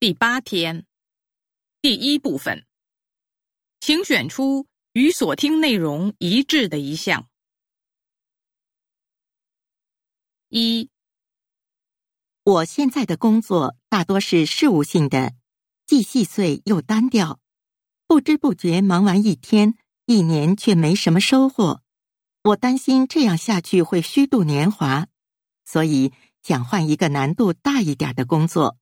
第八天，第一部分，请选出与所听内容一致的一项。一，我现在的工作大多是事务性的，既细碎又单调，不知不觉忙完一天，一年却没什么收获。我担心这样下去会虚度年华，所以想换一个难度大一点的工作。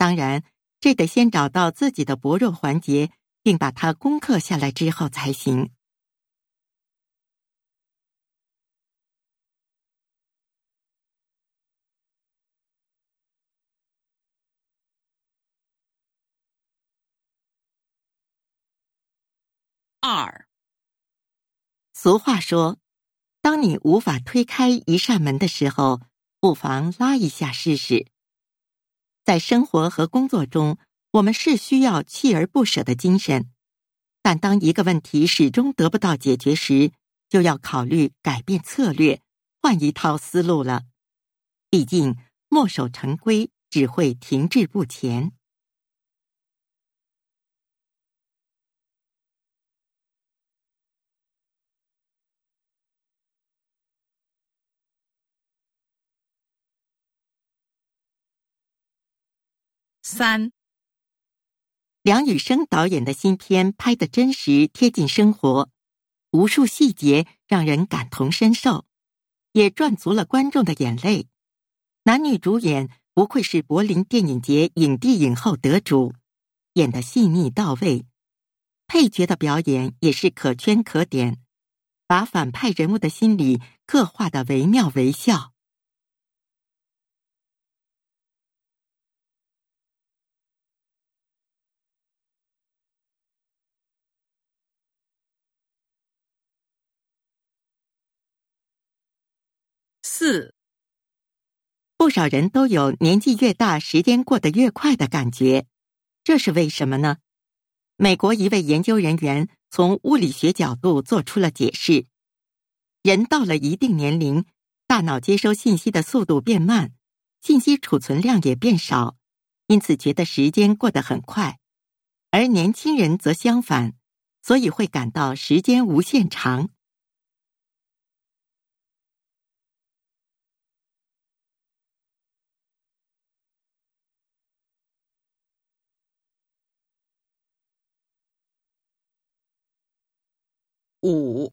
当然，这得先找到自己的薄弱环节，并把它攻克下来之后才行。二，俗话说，当你无法推开一扇门的时候，不妨拉一下试试。在生活和工作中，我们是需要锲而不舍的精神，但当一个问题始终得不到解决时，就要考虑改变策略，换一套思路了。毕竟，墨守成规只会停滞不前。三，梁羽生导演的新片拍得真实贴近生活，无数细节让人感同身受，也赚足了观众的眼泪。男女主演不愧是柏林电影节影帝影后得主，演得细腻到位。配角的表演也是可圈可点，把反派人物的心理刻画的惟妙惟肖。四，不少人都有年纪越大，时间过得越快的感觉，这是为什么呢？美国一位研究人员从物理学角度做出了解释：人到了一定年龄，大脑接收信息的速度变慢，信息储存量也变少，因此觉得时间过得很快；而年轻人则相反，所以会感到时间无限长。五，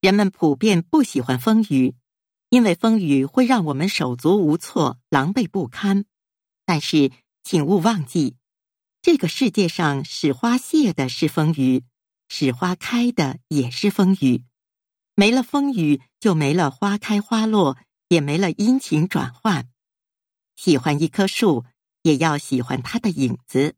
人们普遍不喜欢风雨，因为风雨会让我们手足无措、狼狈不堪。但是，请勿忘记，这个世界上使花谢的是风雨，使花开的也是风雨。没了风雨，就没了花开花落，也没了阴晴转换。喜欢一棵树，也要喜欢它的影子。